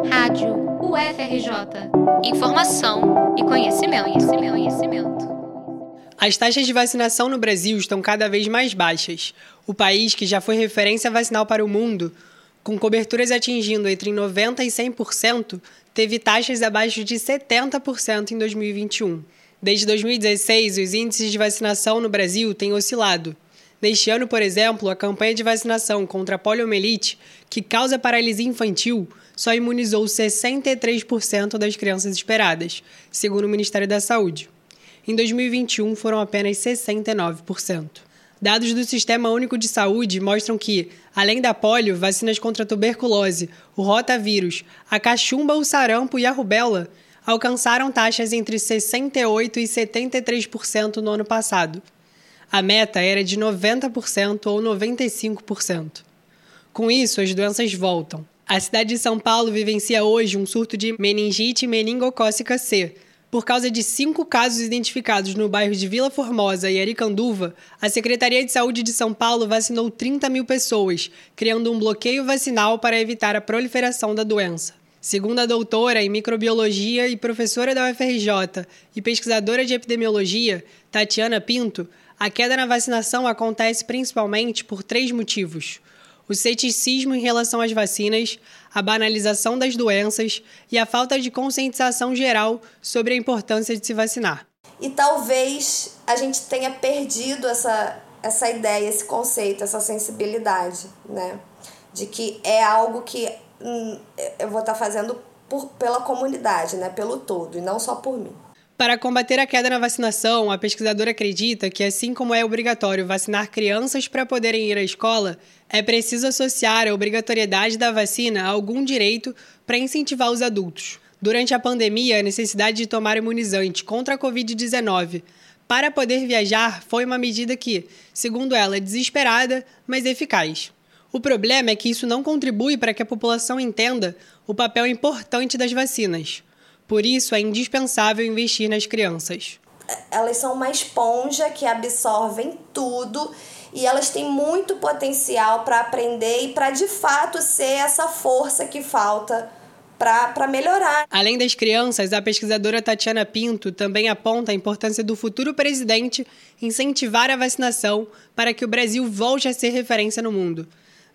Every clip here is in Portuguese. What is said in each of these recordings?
Rádio UFRJ. Informação e conhecimento, conhecimento, conhecimento. As taxas de vacinação no Brasil estão cada vez mais baixas. O país, que já foi referência vacinal para o mundo, com coberturas atingindo entre 90% e 100%, teve taxas abaixo de 70% em 2021. Desde 2016, os índices de vacinação no Brasil têm oscilado. Neste ano, por exemplo, a campanha de vacinação contra a poliomielite, que causa paralisia infantil, só imunizou 63% das crianças esperadas, segundo o Ministério da Saúde. Em 2021, foram apenas 69%. Dados do Sistema Único de Saúde mostram que, além da polio, vacinas contra a tuberculose, o rotavírus, a cachumba, o sarampo e a rubéola alcançaram taxas entre 68% e 73% no ano passado. A meta era de 90% ou 95%. Com isso, as doenças voltam. A cidade de São Paulo vivencia hoje um surto de meningite meningocócica C. Por causa de cinco casos identificados no bairro de Vila Formosa e Aricanduva, a Secretaria de Saúde de São Paulo vacinou 30 mil pessoas, criando um bloqueio vacinal para evitar a proliferação da doença. Segundo a doutora em microbiologia e professora da UFRJ e pesquisadora de epidemiologia, Tatiana Pinto, a queda na vacinação acontece principalmente por três motivos: o ceticismo em relação às vacinas, a banalização das doenças e a falta de conscientização geral sobre a importância de se vacinar. E talvez a gente tenha perdido essa, essa ideia, esse conceito, essa sensibilidade, né? De que é algo que hum, eu vou estar fazendo por, pela comunidade, né? Pelo todo, e não só por mim. Para combater a queda na vacinação, a pesquisadora acredita que, assim como é obrigatório vacinar crianças para poderem ir à escola, é preciso associar a obrigatoriedade da vacina a algum direito para incentivar os adultos. Durante a pandemia, a necessidade de tomar imunizante contra a Covid-19 para poder viajar foi uma medida que, segundo ela, é desesperada, mas eficaz. O problema é que isso não contribui para que a população entenda o papel importante das vacinas. Por isso, é indispensável investir nas crianças. Elas são uma esponja que absorvem tudo e elas têm muito potencial para aprender e para de fato ser essa força que falta para melhorar. Além das crianças, a pesquisadora Tatiana Pinto também aponta a importância do futuro presidente incentivar a vacinação para que o Brasil volte a ser referência no mundo.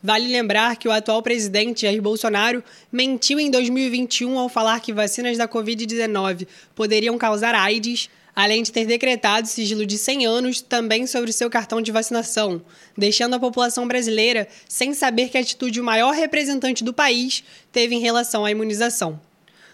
Vale lembrar que o atual presidente Jair Bolsonaro mentiu em 2021 ao falar que vacinas da Covid-19 poderiam causar AIDS, além de ter decretado sigilo de 100 anos também sobre seu cartão de vacinação, deixando a população brasileira sem saber que atitude o maior representante do país teve em relação à imunização.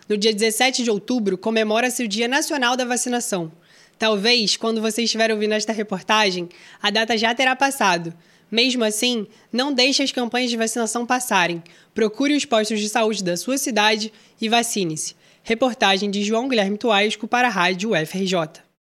No dia 17 de outubro, comemora-se o Dia Nacional da Vacinação. Talvez, quando você estiver ouvindo esta reportagem, a data já terá passado. Mesmo assim, não deixe as campanhas de vacinação passarem. Procure os postos de saúde da sua cidade e vacine-se. Reportagem de João Guilherme Tuasco para a Rádio UFRJ.